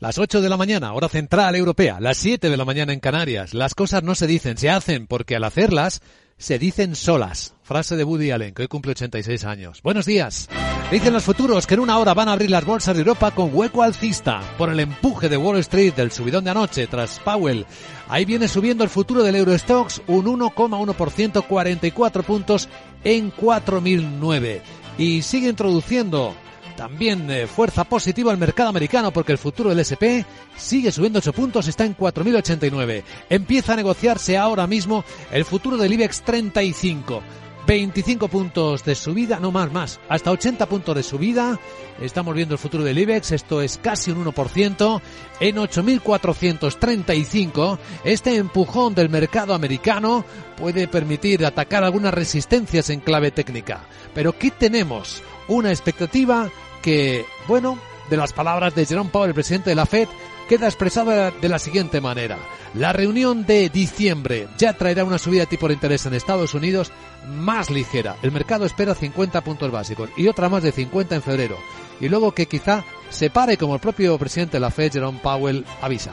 Las 8 de la mañana, hora central europea, las 7 de la mañana en Canarias. Las cosas no se dicen, se hacen, porque al hacerlas se dicen solas. Frase de Woody Allen, que hoy cumple 86 años. Buenos días. Dicen los futuros que en una hora van a abrir las bolsas de Europa con hueco alcista por el empuje de Wall Street del subidón de anoche tras Powell. Ahí viene subiendo el futuro del Eurostox un 1,1%, 44 puntos en 4009. Y sigue introduciendo también eh, fuerza positiva al mercado americano porque el futuro del SP sigue subiendo 8 puntos, está en 4.089. Empieza a negociarse ahora mismo el futuro del IBEX 35. 25 puntos de subida, no más, más, hasta 80 puntos de subida. Estamos viendo el futuro del IBEX, esto es casi un 1%, en 8.435. Este empujón del mercado americano puede permitir atacar algunas resistencias en clave técnica. Pero ¿qué tenemos? Una expectativa que, bueno, de las palabras de Jerome Powell, el presidente de la Fed, queda expresada de la siguiente manera. La reunión de diciembre ya traerá una subida de tipo de interés en Estados Unidos más ligera. El mercado espera 50 puntos básicos y otra más de 50 en febrero. Y luego que quizá se pare como el propio presidente de la Fed, Jerome Powell, avisa.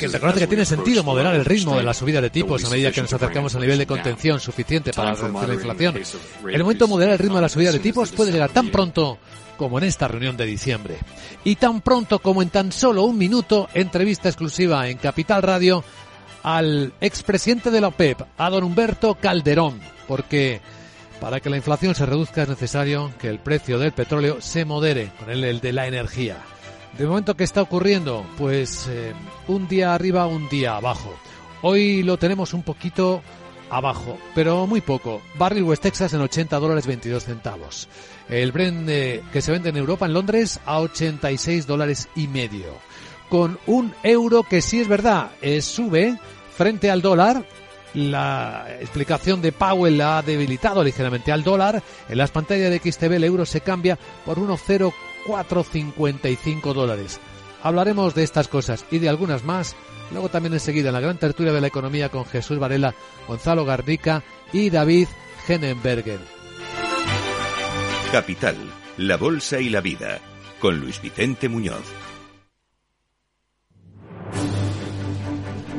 Que reconoce que tiene sentido moderar el ritmo de la subida de tipos a medida que nos acercamos al nivel de contención suficiente para reducir la inflación. El momento de moderar el ritmo de la subida de tipos puede llegar tan pronto como en esta reunión de diciembre. Y tan pronto como en tan solo un minuto, entrevista exclusiva en Capital Radio al expresidente de la OPEP, a don Humberto Calderón, porque para que la inflación se reduzca es necesario que el precio del petróleo se modere con el de la energía. De momento, ¿qué está ocurriendo? Pues eh, un día arriba, un día abajo. Hoy lo tenemos un poquito abajo, pero muy poco. Barrel West Texas en 80 dólares 22 centavos. El Brent eh, que se vende en Europa, en Londres, a 86 dólares y medio. Con un euro que sí es verdad, eh, sube frente al dólar. La explicación de Powell la ha debilitado ligeramente al dólar. En las pantallas de XTV el euro se cambia por 1,04 4,55 dólares. Hablaremos de estas cosas y de algunas más. Luego también enseguida en la gran tertulia de la economía con Jesús Varela, Gonzalo Gardica y David Genenberger. Capital, la Bolsa y la Vida, con Luis Vicente Muñoz.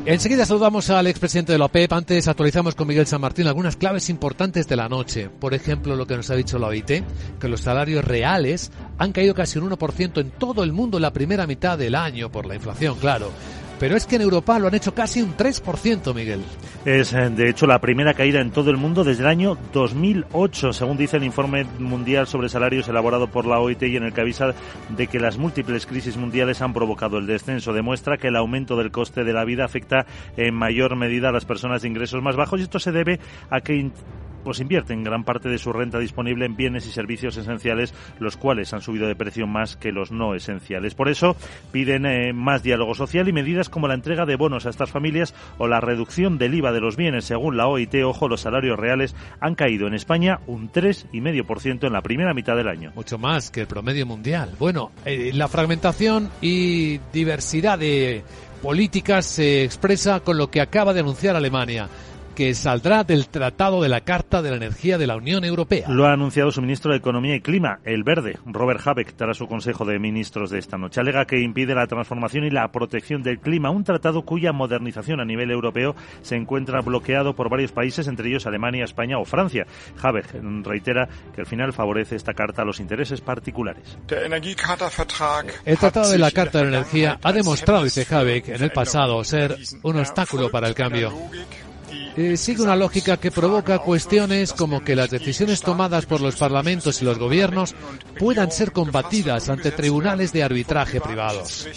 Enseguida saludamos al expresidente de la OPEP. Antes actualizamos con Miguel San Martín algunas claves importantes de la noche. Por ejemplo, lo que nos ha dicho la OIT, que los salarios reales han caído casi un 1% en todo el mundo en la primera mitad del año, por la inflación, claro. Pero es que en Europa lo han hecho casi un 3%, Miguel. Es, eh, de hecho, la primera caída en todo el mundo desde el año 2008, según dice el informe mundial sobre salarios elaborado por la OIT y en el que avisa de que las múltiples crisis mundiales han provocado el descenso. Demuestra que el aumento del coste de la vida afecta en mayor medida a las personas de ingresos más bajos y esto se debe a que pues invierten gran parte de su renta disponible en bienes y servicios esenciales, los cuales han subido de precio más que los no esenciales. Por eso piden eh, más diálogo social y medidas como la entrega de bonos a estas familias o la reducción del IVA de los bienes. Según la OIT, ojo, los salarios reales han caído en España un 3,5% en la primera mitad del año. Mucho más que el promedio mundial. Bueno, eh, la fragmentación y diversidad de políticas se expresa con lo que acaba de anunciar Alemania que saldrá del Tratado de la Carta de la Energía de la Unión Europea. Lo ha anunciado su ministro de Economía y Clima, el verde, Robert Habeck, tras su Consejo de Ministros de esta noche. Alega que impide la transformación y la protección del clima, un tratado cuya modernización a nivel europeo se encuentra bloqueado por varios países, entre ellos Alemania, España o Francia. Habeck reitera que al final favorece esta carta a los intereses particulares. El Tratado de la Carta de la Energía ha demostrado, dice Habeck, en el pasado ser un obstáculo para el cambio. Sigue una lógica que provoca cuestiones como que las decisiones tomadas por los parlamentos y los gobiernos puedan ser combatidas ante tribunales de arbitraje privados.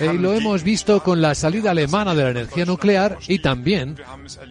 Y lo hemos visto con la salida alemana de la energía nuclear y también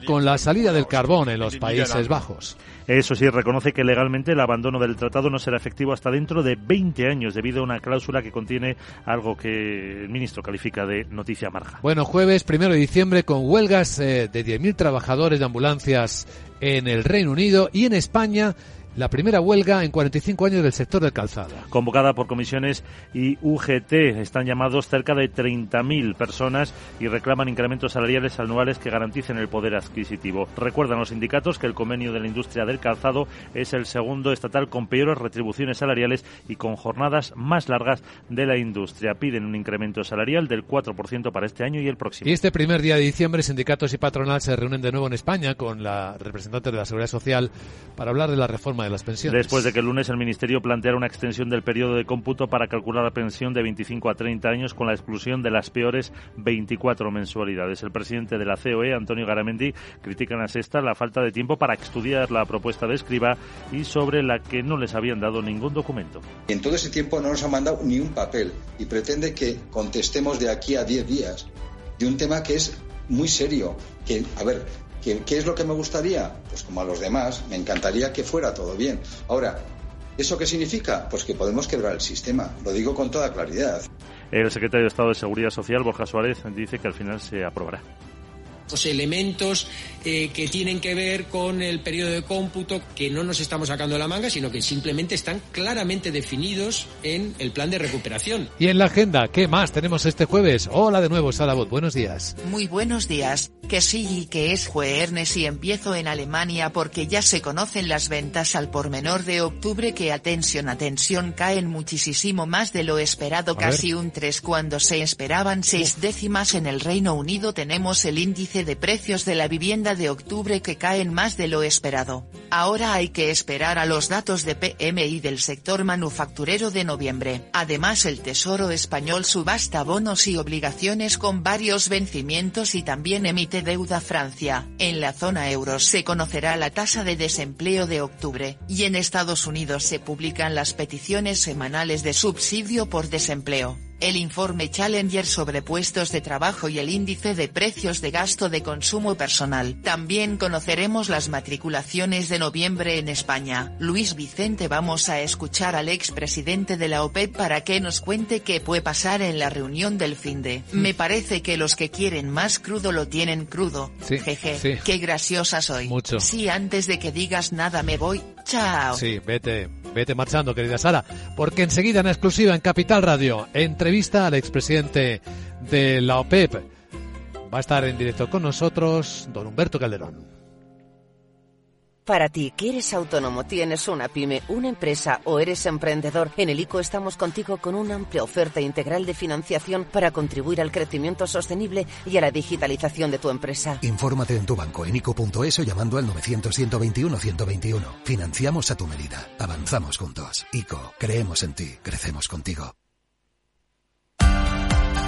con la salida del carbón en los Países Bajos. Eso sí, reconoce que legalmente el abandono del tratado no será efectivo hasta dentro de 20 años debido a una cláusula que contiene algo que el ministro califica de noticia marja. Bueno, jueves primero de diciembre con huelgas eh, de 10.000 trabajadores de ambulancias en el Reino Unido y en España la primera huelga en 45 años del sector del calzado. Convocada por comisiones y UGT, están llamados cerca de 30.000 personas y reclaman incrementos salariales anuales que garanticen el poder adquisitivo. Recuerdan los sindicatos que el convenio de la industria del calzado es el segundo estatal con peores retribuciones salariales y con jornadas más largas de la industria. Piden un incremento salarial del 4% para este año y el próximo. Y este primer día de diciembre, sindicatos y patronal se reúnen de nuevo en España con la representante de la Seguridad Social para hablar de la reforma de las pensiones. Después de que el lunes el Ministerio planteara una extensión del periodo de cómputo para calcular la pensión de 25 a 30 años con la exclusión de las peores 24 mensualidades. El presidente de la COE, Antonio Garamendi, critica en la sexta la falta de tiempo para estudiar la propuesta de escriba y sobre la que no les habían dado ningún documento. En todo ese tiempo no nos han mandado ni un papel y pretende que contestemos de aquí a 10 días de un tema que es muy serio. Que, a ver, ¿Qué, es lo que me gustaría? Pues como a los demás, me encantaría que fuera todo bien. Ahora, ¿eso qué significa? Pues que podemos quebrar el sistema. Lo digo con toda claridad. El secretario de Estado de Seguridad Social, Borja Suárez, dice que al final se aprobará elementos eh, que tienen que ver con el periodo de cómputo que no nos estamos sacando de la manga, sino que simplemente están claramente definidos en el plan de recuperación. Y en la agenda, ¿qué más tenemos este jueves? Hola de nuevo, Salabot, buenos días. Muy buenos días, que sí y que es jueves y empiezo en Alemania porque ya se conocen las ventas al por menor de octubre que atención, atención caen muchísimo más de lo esperado, casi un 3 cuando se esperaban seis décimas en el Reino Unido tenemos el índice de precios de la vivienda de octubre que caen más de lo esperado. Ahora hay que esperar a los datos de PMI del sector manufacturero de noviembre. Además el Tesoro español subasta bonos y obligaciones con varios vencimientos y también emite deuda Francia. En la zona euro se conocerá la tasa de desempleo de octubre, y en Estados Unidos se publican las peticiones semanales de subsidio por desempleo el informe Challenger sobre puestos de trabajo y el índice de precios de gasto de consumo personal. También conoceremos las matriculaciones de noviembre en España. Luis Vicente vamos a escuchar al expresidente de la OPEP para que nos cuente qué puede pasar en la reunión del fin de. Mm. Me parece que los que quieren más crudo lo tienen crudo. Sí, Jeje, qué graciosa soy. Mucho. Sí, antes de que digas nada me voy. Chao. Sí, vete, vete marchando, querida Sara, porque enseguida en exclusiva en Capital Radio, entrevista al expresidente de la OPEP. Va a estar en directo con nosotros don Humberto Calderón. Para ti, que eres autónomo, tienes una pyme, una empresa o eres emprendedor, en el ICO estamos contigo con una amplia oferta integral de financiación para contribuir al crecimiento sostenible y a la digitalización de tu empresa. Infórmate en tu banco en ICO.es o llamando al 900-121-121. Financiamos a tu medida. Avanzamos juntos. ICO, creemos en ti, crecemos contigo.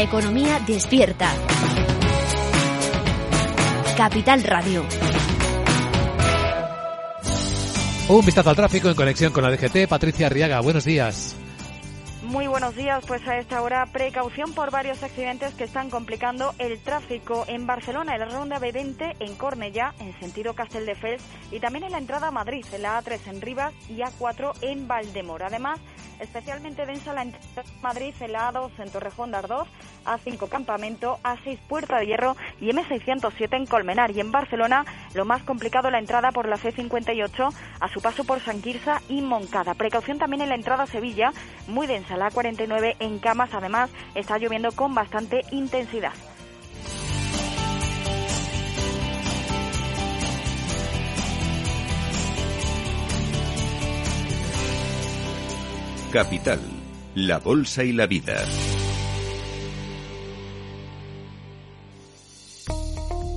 Economía despierta. Capital Radio. Un vistazo al tráfico en conexión con la DGT. Patricia Arriaga, buenos días. Muy buenos días, pues a esta hora precaución por varios accidentes que están complicando el tráfico en Barcelona, en la ronda B20 en Cornellá, en sentido Castelldefels y también en la entrada a Madrid, en la A3 en Rivas y A4 en Valdemoro. Además, especialmente densa la entrada a Madrid en la A2 en Torrejón de Ardoz, A5 Campamento, A6 Puerta de Hierro y M607 en Colmenar. Y en Barcelona, lo más complicado la entrada por la C58 a su paso por San Quirza y Moncada. Precaución también en la entrada a Sevilla, muy densa la 49 en Camas. Además, está lloviendo con bastante intensidad. Capital, la Bolsa y la Vida.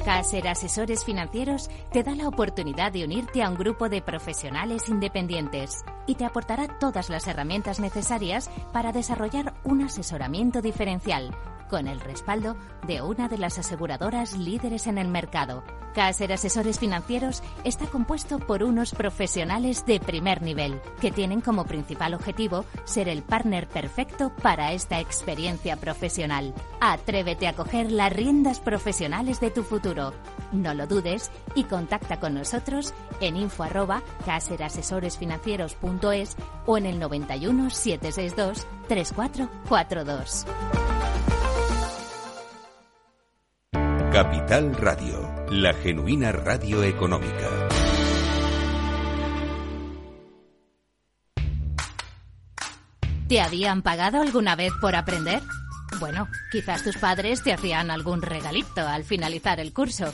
Caser Asesores Financieros te da la oportunidad de unirte a un grupo de profesionales independientes y te aportará todas las herramientas necesarias para desarrollar un asesoramiento diferencial con el respaldo de una de las aseguradoras líderes en el mercado. Caser Asesores Financieros está compuesto por unos profesionales de primer nivel, que tienen como principal objetivo ser el partner perfecto para esta experiencia profesional. Atrévete a coger las riendas profesionales de tu futuro. No lo dudes y contacta con nosotros en info arroba caserasesoresfinancieros.es o en el 91 762 3442. Capital Radio, la genuina radio económica. ¿Te habían pagado alguna vez por aprender? Bueno, quizás tus padres te hacían algún regalito al finalizar el curso.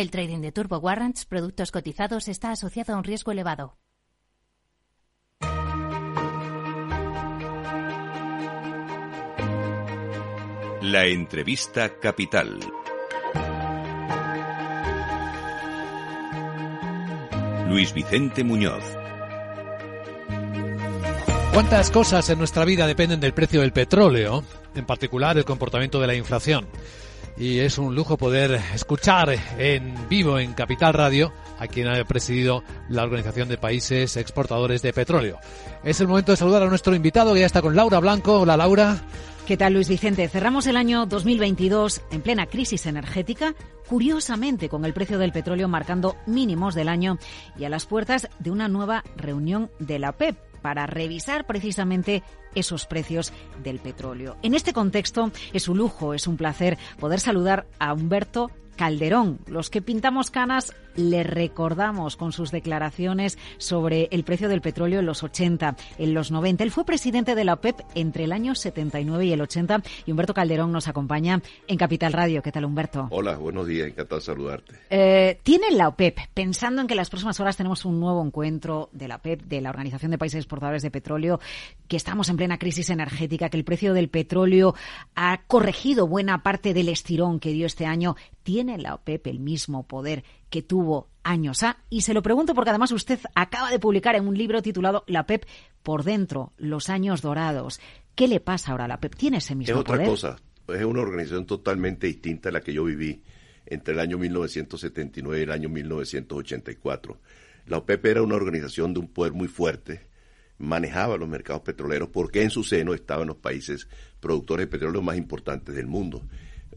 El trading de Turbo Warrants, productos cotizados, está asociado a un riesgo elevado. La entrevista capital. Luis Vicente Muñoz. ¿Cuántas cosas en nuestra vida dependen del precio del petróleo? En particular el comportamiento de la inflación. Y es un lujo poder escuchar en vivo en Capital Radio a quien ha presidido la Organización de Países Exportadores de Petróleo. Es el momento de saludar a nuestro invitado que ya está con Laura Blanco. Hola Laura. ¿Qué tal, Luis Vicente? Cerramos el año 2022 en plena crisis energética, curiosamente con el precio del petróleo marcando mínimos del año y a las puertas de una nueva reunión de la OPEP para revisar precisamente esos precios del petróleo. En este contexto es un lujo, es un placer poder saludar a Humberto Calderón. Los que pintamos canas le recordamos con sus declaraciones sobre el precio del petróleo en los 80, en los 90. Él fue presidente de la OPEP entre el año 79 y el 80 y Humberto Calderón nos acompaña en Capital Radio. ¿Qué tal, Humberto? Hola, buenos días, encantado de saludarte. Eh, ¿Tiene la OPEP, pensando en que en las próximas horas tenemos un nuevo encuentro de la OPEP, de la Organización de Países Exportadores de Petróleo, que estamos en plena crisis energética, que el precio del petróleo ha corregido buena parte del estirón que dio este año, ¿tiene la OPEP el mismo poder que tuvo años A? Y se lo pregunto porque además usted acaba de publicar en un libro titulado La OPEP por dentro, los años dorados. ¿Qué le pasa ahora a la OPEP? ¿Tiene ese mismo poder? Es otra cosa. Es una organización totalmente distinta a la que yo viví entre el año 1979 y el año 1984. La OPEP era una organización de un poder muy fuerte, manejaba los mercados petroleros porque en su seno estaban los países productores de petróleo más importantes del mundo.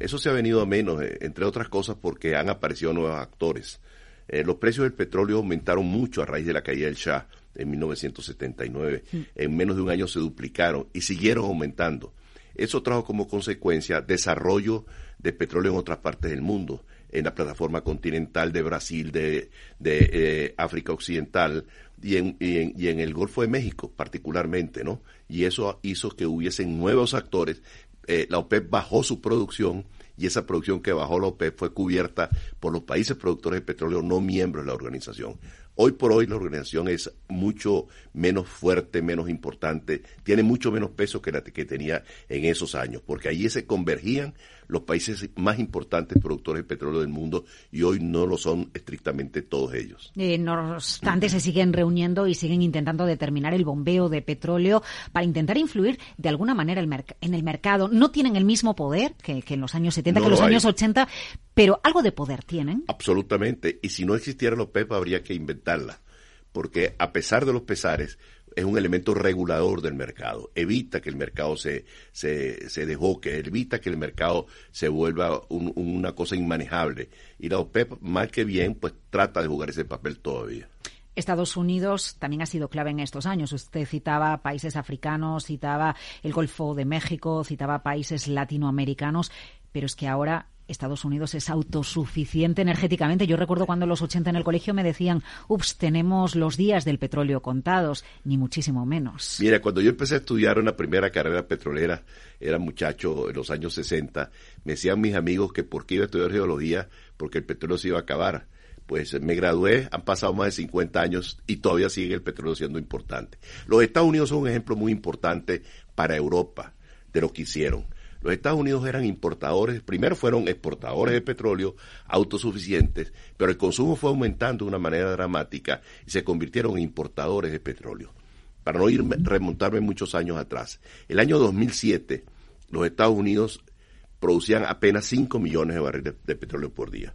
Eso se ha venido a menos, eh, entre otras cosas porque han aparecido nuevos actores. Eh, los precios del petróleo aumentaron mucho a raíz de la caída del Shah en 1979. En menos de un año se duplicaron y siguieron aumentando. Eso trajo como consecuencia desarrollo de petróleo en otras partes del mundo, en la plataforma continental de Brasil, de, de eh, África Occidental y en, y, en, y en el Golfo de México particularmente, ¿no? Y eso hizo que hubiesen nuevos actores. Eh, la OPEP bajó su producción y esa producción que bajó la OPEP fue cubierta por los países productores de petróleo no miembros de la organización. Hoy por hoy la organización es mucho menos fuerte, menos importante, tiene mucho menos peso que la que tenía en esos años, porque allí se convergían los países más importantes productores de petróleo del mundo y hoy no lo son estrictamente todos ellos. Eh, no obstante, se siguen reuniendo y siguen intentando determinar el bombeo de petróleo para intentar influir de alguna manera el en el mercado. No tienen el mismo poder que, que en los años 70, No que en los lo hay. años 80, pero algo de poder tienen. Absolutamente. Y si no existiera la OPEP habría que inventarla. Porque a pesar de los pesares, es un elemento regulador del mercado. Evita que el mercado se, se, se desboque, evita que el mercado se vuelva un- una cosa inmanejable. Y la OPEP, mal que bien, pues trata de jugar ese papel todavía. Estados Unidos también ha sido clave en estos años. Usted citaba países africanos, citaba el Golfo de México, citaba países latinoamericanos, pero es que ahora Estados Unidos es autosuficiente energéticamente. Yo recuerdo cuando en los 80 en el colegio me decían, ups, tenemos los días del petróleo contados, ni muchísimo menos. Mira, cuando yo empecé a estudiar una primera carrera petrolera, era muchacho en los años 60, me decían mis amigos que por qué iba a estudiar geología, porque el petróleo se iba a acabar. Pues me gradué, han pasado más de 50 años y todavía sigue el petróleo siendo importante. Los Estados Unidos son un ejemplo muy importante para Europa de lo que hicieron. Los Estados Unidos eran importadores, primero fueron exportadores de petróleo autosuficientes, pero el consumo fue aumentando de una manera dramática y se convirtieron en importadores de petróleo. Para no ir remontarme muchos años atrás, el año 2007 los Estados Unidos producían apenas 5 millones de barriles de petróleo por día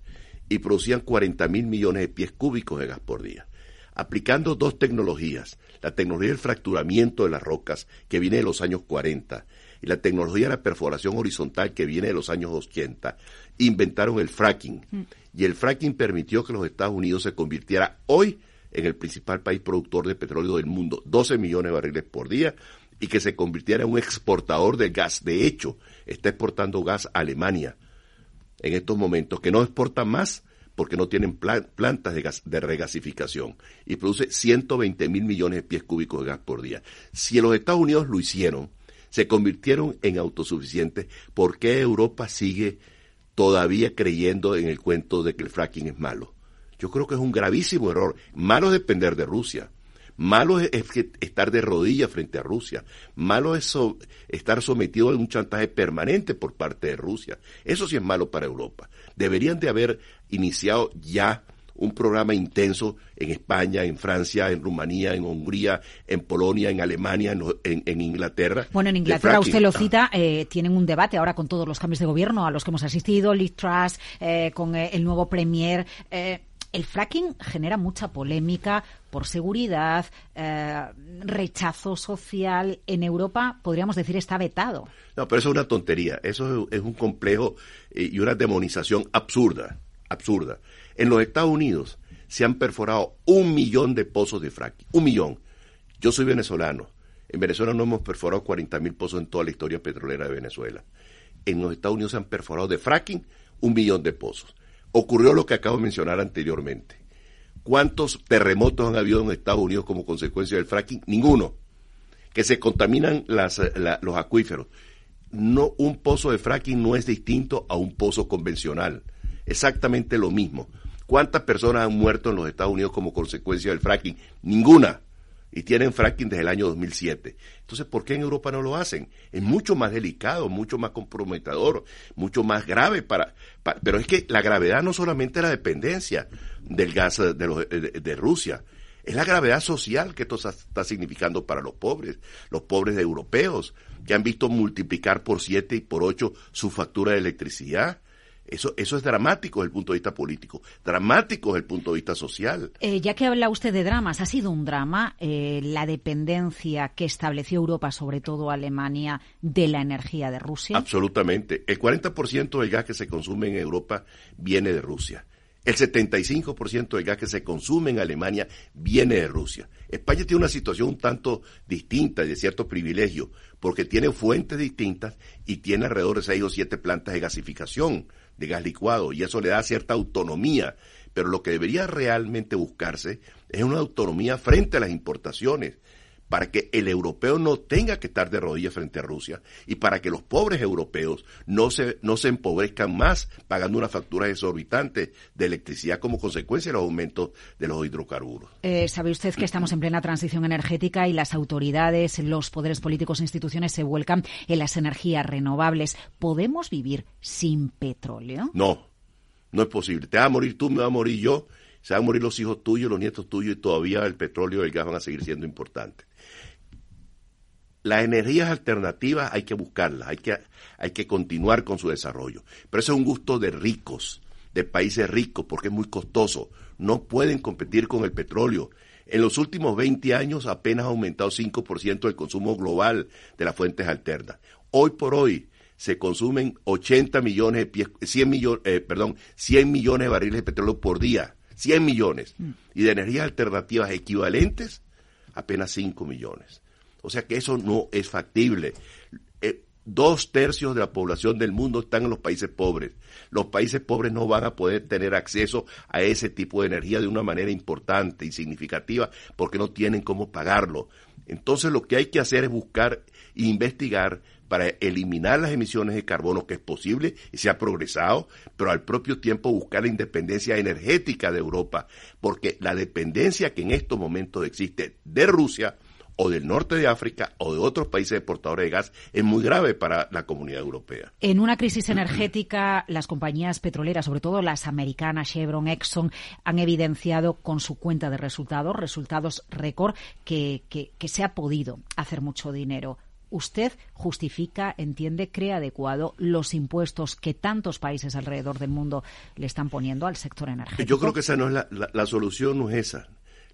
y producían 40 mil millones de pies cúbicos de gas por día. Aplicando dos tecnologías, la tecnología del fracturamiento de las rocas, que viene de los años 40, y la tecnología de la perforación horizontal, que viene de los años 80, inventaron el fracking. Mm. Y el fracking permitió que los Estados Unidos se convirtiera hoy en el principal país productor de petróleo del mundo, 12 millones de barriles por día, y que se convirtiera en un exportador de gas. De hecho, está exportando gas a Alemania en estos momentos, que no exporta más porque no tienen plantas de, gas, de regasificación y produce 120 mil millones de pies cúbicos de gas por día. Si los Estados Unidos lo hicieron, se convirtieron en autosuficientes, ¿por qué Europa sigue todavía creyendo en el cuento de que el fracking es malo? Yo creo que es un gravísimo error. Malo es depender de Rusia. Malo es, estar de rodillas frente a Rusia. Malo es estar sometido a un chantaje permanente por parte de Rusia. Eso sí es malo para Europa. Deberían de haber iniciado ya un programa intenso en España, en Francia, en Rumanía, en Hungría, en Polonia, en Alemania, en, Inglaterra. Bueno, en Inglaterra usted lo cita, eh, tienen un debate ahora con todos los cambios de gobierno a los que hemos asistido, Liz Truss, eh, con eh, el nuevo Premier. el fracking genera mucha polémica por seguridad, rechazo social. En Europa, podríamos decir, está vetado. No, pero eso es una tontería. Eso es un complejo y una demonización absurda, absurda. En los Estados Unidos se han perforado un millón de pozos de fracking. Un millón. Yo soy venezolano. En Venezuela no hemos perforado 40 mil pozos en toda la historia petrolera de Venezuela. En los Estados Unidos se han perforado de fracking un millón de pozos. Ocurrió lo que acabo de mencionar anteriormente. ¿Cuántos terremotos han habido en Estados Unidos como consecuencia del fracking? Ninguno. Que se contaminan los acuíferos. No, un pozo de fracking no es distinto a un pozo convencional. Exactamente lo mismo. ¿Cuántas personas han muerto en los Estados Unidos como consecuencia del fracking? Ninguna. Y tienen fracking desde el año 2007. Entonces, ¿por qué en Europa no lo hacen? Es mucho más delicado, mucho más comprometedor, mucho más grave para, pero es que la gravedad no solamente es la dependencia del gas de, de, Rusia, es la gravedad social que esto está significando para los pobres, los pobres europeos, que han visto multiplicar por siete y por ocho su factura de electricidad, eso, eso es dramático desde el punto de vista político, dramático desde el punto de vista social. Eh, ya que habla usted de dramas, ¿ha sido un drama eh, la dependencia que estableció Europa, sobre todo Alemania, de la energía de Rusia? Absolutamente. El 40% del gas que se consume en Europa viene de Rusia. El 75% del gas que se consume en Alemania viene de Rusia. España tiene una situación un tanto distinta y de cierto privilegio, porque tiene fuentes distintas y tiene alrededor de seis o siete plantas de gasificación de gas licuado y eso le da cierta autonomía. Pero lo que debería realmente buscarse es una autonomía frente a las importaciones para que el europeo no tenga que estar de rodillas frente a Rusia y para que los pobres europeos no se, no se empobrezcan más pagando una factura exorbitante de electricidad como consecuencia de los aumentos de los hidrocarburos. Eh, ¿Sabe usted que estamos en plena transición energética y las autoridades, los poderes políticos e instituciones se vuelcan en las energías renovables? ¿Podemos vivir sin petróleo? No, no es posible. Te vas a morir tú, me va a morir yo, se van a morir los hijos tuyos, los nietos tuyos y todavía el petróleo y el gas van a seguir siendo importantes las energías alternativas hay que buscarlas, hay que, hay que continuar con su desarrollo. Pero eso es un gusto de ricos, de países ricos, porque es muy costoso. No pueden competir con el petróleo. En los últimos 20 años apenas ha aumentado 5% el consumo global de las fuentes alternas. Hoy por hoy se consumen 80 millones de pies, 100 millones, eh, perdón, 100 millones de barriles de petróleo por día. 100 millones. Mm. Y de energías alternativas equivalentes, apenas 5 millones. O sea que eso no es factible. Eh, Dos tercios de la población del mundo están en los países pobres. Los países pobres no van a poder tener acceso a ese tipo de energía de una manera importante y significativa porque no tienen cómo pagarlo. Entonces lo que hay que hacer es buscar e investigar para eliminar las emisiones de carbono, que es posible y se ha progresado, pero al propio tiempo buscar la independencia energética de Europa, porque la dependencia que en estos momentos existe de Rusia o del norte de África o de otros países exportadores de gas es muy grave para la comunidad europea. En una crisis energética, las compañías petroleras, sobre todo las americanas, Chevron, Exxon, han evidenciado con su cuenta de resultados, resultados récord, que, que, que se ha podido hacer mucho dinero usted justifica, entiende, cree adecuado los impuestos que tantos países alrededor del mundo le están poniendo al sector energético? Yo creo que esa no es la, la solución, no es esa.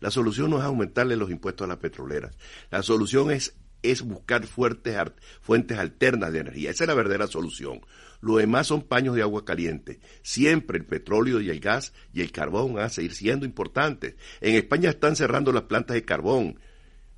La solución no es aumentarle los impuestos a las petroleras. La solución es, es buscar fuertes, fuentes alternas de energía. Esa es la verdadera solución. Lo demás son paños de agua caliente. Siempre el petróleo y el gas y el carbón van a seguir siendo importantes. En España están cerrando las plantas de carbón.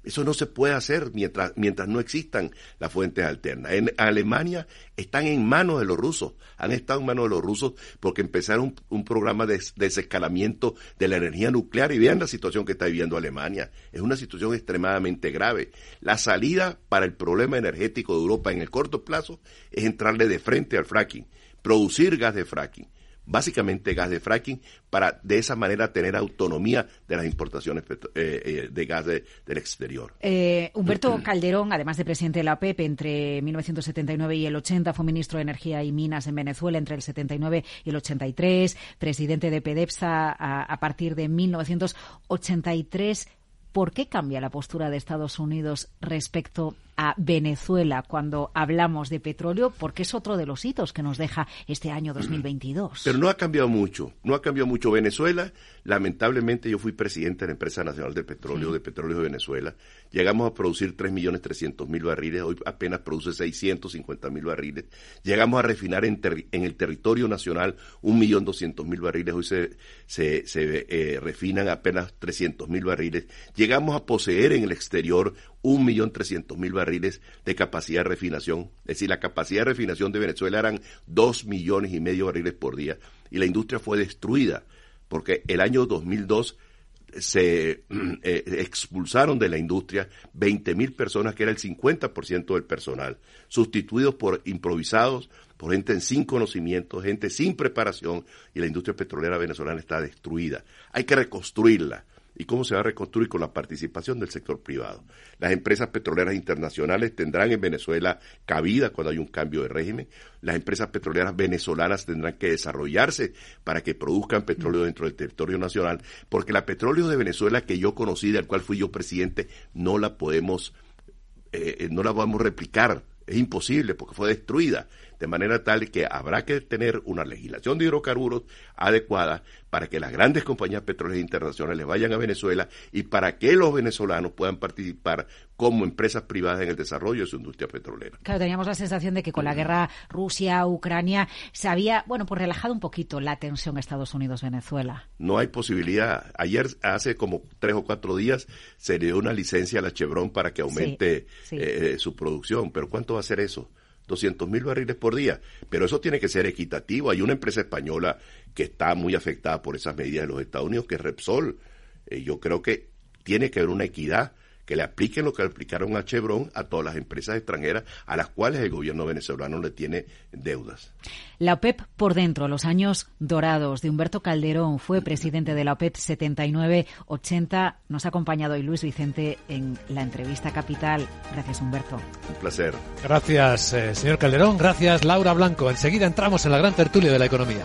Eso no se puede hacer mientras, mientras no existan las fuentes alternas. En Alemania están en manos de los rusos, han estado en manos de los rusos porque empezaron un, programa de desescalamiento de la energía nuclear y vean la situación que está viviendo Alemania. Es una situación extremadamente grave. La salida para el problema energético de Europa en el corto plazo es entrarle de frente al fracking, producir gas de fracking básicamente gas de fracking, para de esa manera tener autonomía de las importaciones eh, eh, de gas del exterior. Eh, Humberto Calderón, además de presidente de la OPEP entre 1979 y el 80, fue ministro de Energía y Minas en Venezuela entre el 79 y el 83, presidente de PEDEPSA a, a partir de 1983. ¿Por qué cambia la postura de Estados Unidos respecto a Venezuela cuando hablamos de petróleo, porque es otro de los hitos que nos deja este año 2022. Pero no ha cambiado mucho, no ha cambiado mucho. Venezuela, lamentablemente yo fui presidente de la Empresa Nacional de Petróleo, de Petróleo de Venezuela. Llegamos a producir 3.300.000 barriles, hoy apenas produce 650.000 barriles. Llegamos a refinar en, en el territorio nacional 1.200.000 barriles, hoy se, se, se eh, refinan apenas 300.000 barriles. Llegamos a poseer en el exterior 1.300.000 barriles de capacidad de refinación. Es decir, la capacidad de refinación de Venezuela eran 2 millones y medio de barriles por día y la industria fue destruida porque el año 2002 se eh, expulsaron de la industria 20.000 personas, que era el 50% del personal, sustituidos por improvisados, por gente sin conocimiento, gente sin preparación, y la industria petrolera venezolana está destruida. Hay que reconstruirla y cómo se va a reconstruir con la participación del sector privado. Las empresas petroleras internacionales tendrán en Venezuela cabida cuando hay un cambio de régimen. Las empresas petroleras venezolanas tendrán que desarrollarse para que produzcan petróleo dentro del territorio nacional, porque la petróleo de Venezuela que yo conocí, del cual fui yo presidente, no la podemos, eh, eh, no la podemos replicar. Es imposible porque fue destruida de manera tal que habrá que tener una legislación de hidrocarburos adecuada para que las grandes compañías petroleras internacionales vayan a Venezuela y para que los venezolanos puedan participar como empresas privadas en el desarrollo de su industria petrolera. Claro, teníamos la sensación de que con la guerra Rusia-Ucrania se había, bueno, pues relajado un poquito la tensión Estados Unidos-Venezuela. No hay posibilidad. Ayer, hace como tres o cuatro días, se le dio una licencia a la Chevron para que aumente eh, su producción. Pero ¿cuánto va a ser eso? 200 mil barriles por día. Pero eso tiene que ser equitativo. Hay una empresa española que está muy afectada por esas medidas de los Estados Unidos, que es Repsol. Eh, yo creo que tiene que haber una equidad que le apliquen lo que aplicaron a Chevron a todas las empresas extranjeras a las cuales el gobierno venezolano le tiene deudas. La OPEP por dentro, los años dorados de Humberto Calderón, fue presidente de la OPEP 79-80. Nos ha acompañado hoy Luis Vicente en la entrevista Capital. Gracias, Humberto. Un placer. Gracias, eh, señor Calderón. Gracias, Laura Blanco. Enseguida entramos en la gran tertulia de la economía.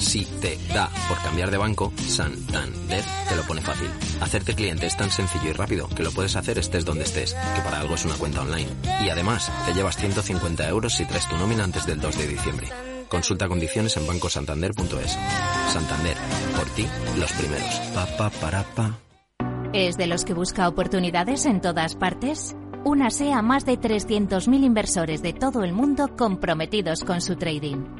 Si te da por cambiar de banco, Santander te lo pone fácil. Hacerte cliente es tan sencillo y rápido que lo puedes hacer estés donde estés, que para algo es una cuenta online. Y además, te llevas 150 euros si traes tu nómina antes del 2 de diciembre. Consulta condiciones en bancosantander.es. Santander, por ti, los primeros. Pa, pa, para, pa. ¿Es de los que busca oportunidades en todas partes? Únase a más de 300.000 inversores de todo el mundo comprometidos con su trading.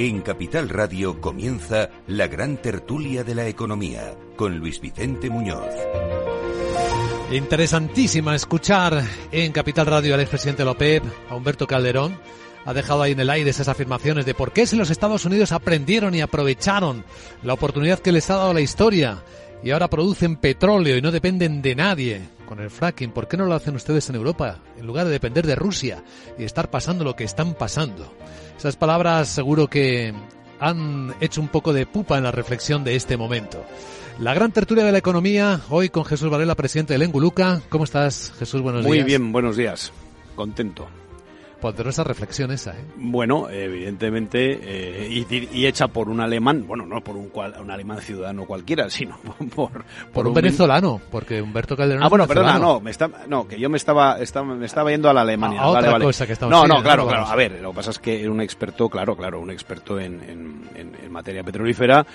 En Capital Radio comienza la gran tertulia de la economía con Luis Vicente Muñoz. Interesantísima escuchar en Capital Radio al expresidente López, a Humberto Calderón. Ha dejado ahí en el aire esas afirmaciones de por qué si los Estados Unidos aprendieron y aprovecharon la oportunidad que les ha dado la historia y ahora producen petróleo y no dependen de nadie con el fracking. ¿Por qué no lo hacen ustedes en Europa en lugar de depender de Rusia y estar pasando lo que están pasando? Esas palabras seguro que han hecho un poco de pupa en la reflexión de este momento. La gran tertulia de la economía, hoy con Jesús Varela, presidente del Enguluca. ¿Cómo estás, Jesús? Buenos Muy días. Muy bien, buenos días. Contento. Poderosa reflexión esa, ¿eh? Bueno, evidentemente, eh, y, y, hecha por un alemán, bueno, no por un, cual, un alemán ciudadano cualquiera, sino por... Por, por un, un, venezolano, porque Humberto Calderón Ah, bueno, es perdona, no, me está, no, que yo me estaba, estaba, me estaba yendo a la Alemania. A, a vale, otra vale. cosa que estamos No, no, claro, claro. A ver, lo que pasa es que era un experto, claro, claro, un experto en, en, en, en materia petrolífera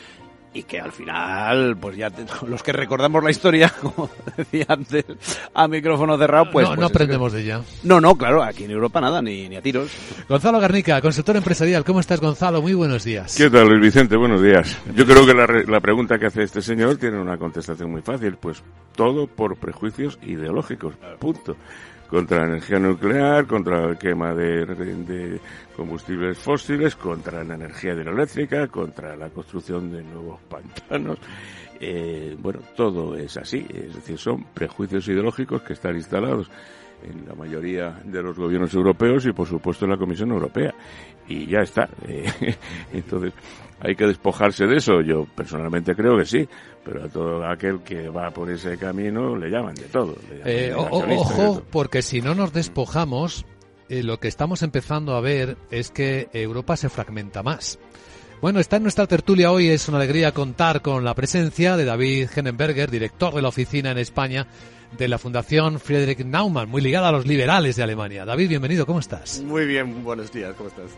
y que al final, pues ya te- los que recordamos la historia, como decía antes, a micrófono cerrado, pues... no, pues no que- aprendemos de ella. No, no, claro, aquí en Europa nada, ni, ni a tiros. Gonzalo Garnica, consultor empresarial. ¿Cómo estás, Gonzalo? Muy buenos días. ¿Qué tal, Luis Vicente? Buenos días. Yo creo que la, re- la pregunta que hace este señor tiene una contestación muy fácil. Pues todo por prejuicios ideológicos. Punto. Contra la energía nuclear, contra el quema de, de combustibles fósiles, contra la energía hidroeléctrica, contra la construcción de nuevos pantanos. Eh, bueno, todo es así. Es decir, son prejuicios ideológicos que están instalados en la mayoría de los gobiernos europeos y por supuesto en la Comisión Europea. Y ya está. Eh, entonces, hay que despojarse de eso. Yo personalmente creo que sí, pero a todo aquel que va por ese camino le llaman de todo. le llaman Eh, de ojo, porque si no nos despojamos, eh, lo que estamos empezando a ver es que Europa se fragmenta más. Bueno, está en nuestra tertulia hoy. Es una alegría contar con la presencia de David Henenberger, director de la oficina en España de la Fundación Friedrich Naumann, muy ligada a los liberales de Alemania. David, bienvenido, ¿cómo estás? Muy bien, buenos días, ¿cómo estás?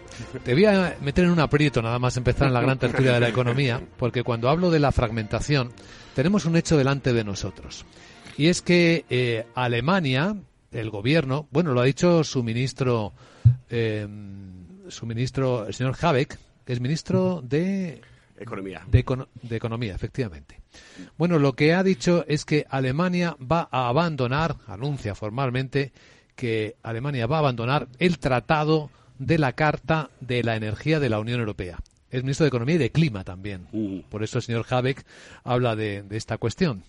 Te voy a meter en un aprieto nada más empezar en la gran tertulia de la economía, porque cuando hablo de la fragmentación, tenemos un hecho delante de nosotros. Y es que eh, Alemania, el gobierno, bueno, lo ha dicho su ministro, eh, su ministro, el señor Habeck, que es ministro de Economía. de, econo- de economía, efectivamente. Bueno, lo que ha dicho es que Alemania va a abandonar, anuncia formalmente que Alemania va a abandonar el tratado de la Carta de la Energía de la Unión Europea. Es ministro de Economía y de Clima también. Por eso el señor Habeck habla de, de esta cuestión.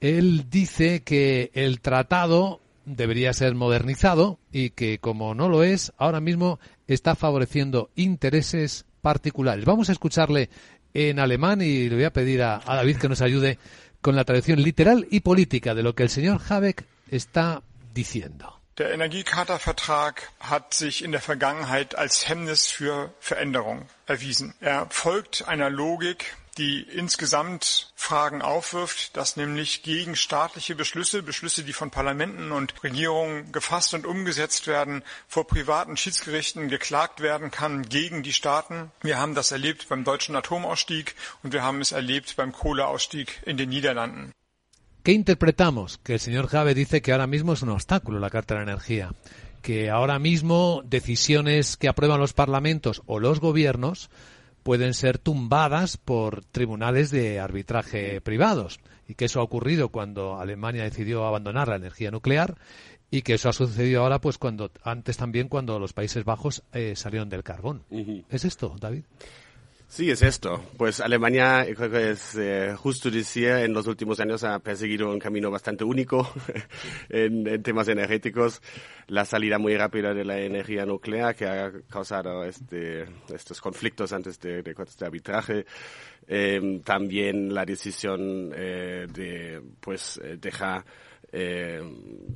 Él dice que el tratado debería ser modernizado y que como no lo es, ahora mismo está favoreciendo intereses particulares. Vamos a escucharle en alemán y le voy a pedir a, a David que nos ayude con la traducción literal y política de lo que el señor Habeck está diciendo. Der Energiecharta-Vertrag hat sich in der Vergangenheit als Hemmnis für Veränderung erwiesen. Er folgt einer Logik, die insgesamt Fragen aufwirft, dass nämlich gegen staatliche Beschlüsse, Beschlüsse, die von Parlamenten und Regierungen gefasst und umgesetzt werden, vor privaten Schiedsgerichten geklagt werden kann gegen die Staaten. Wir haben das erlebt beim deutschen Atomausstieg und wir haben es erlebt beim Kohleausstieg in den Niederlanden. ¿Qué interpretamos? Que el señor Jabe dice que ahora mismo es un obstáculo la Carta de la Energía, que ahora mismo decisiones que aprueban los parlamentos o los gobiernos pueden ser tumbadas por tribunales de arbitraje privados y que eso ha ocurrido cuando Alemania decidió abandonar la energía nuclear y que eso ha sucedido ahora pues cuando antes también cuando los Países Bajos eh, salieron del carbón. ¿Es esto, David? Sí, es esto. Pues Alemania, creo que es eh, justo decir, en los últimos años ha perseguido un camino bastante único en, temas energéticos. La salida muy rápida de la energía nuclear que ha causado este, estos conflictos antes de, de, de arbitraje. Eh, también la decisión eh, de pues eh, dejar eh,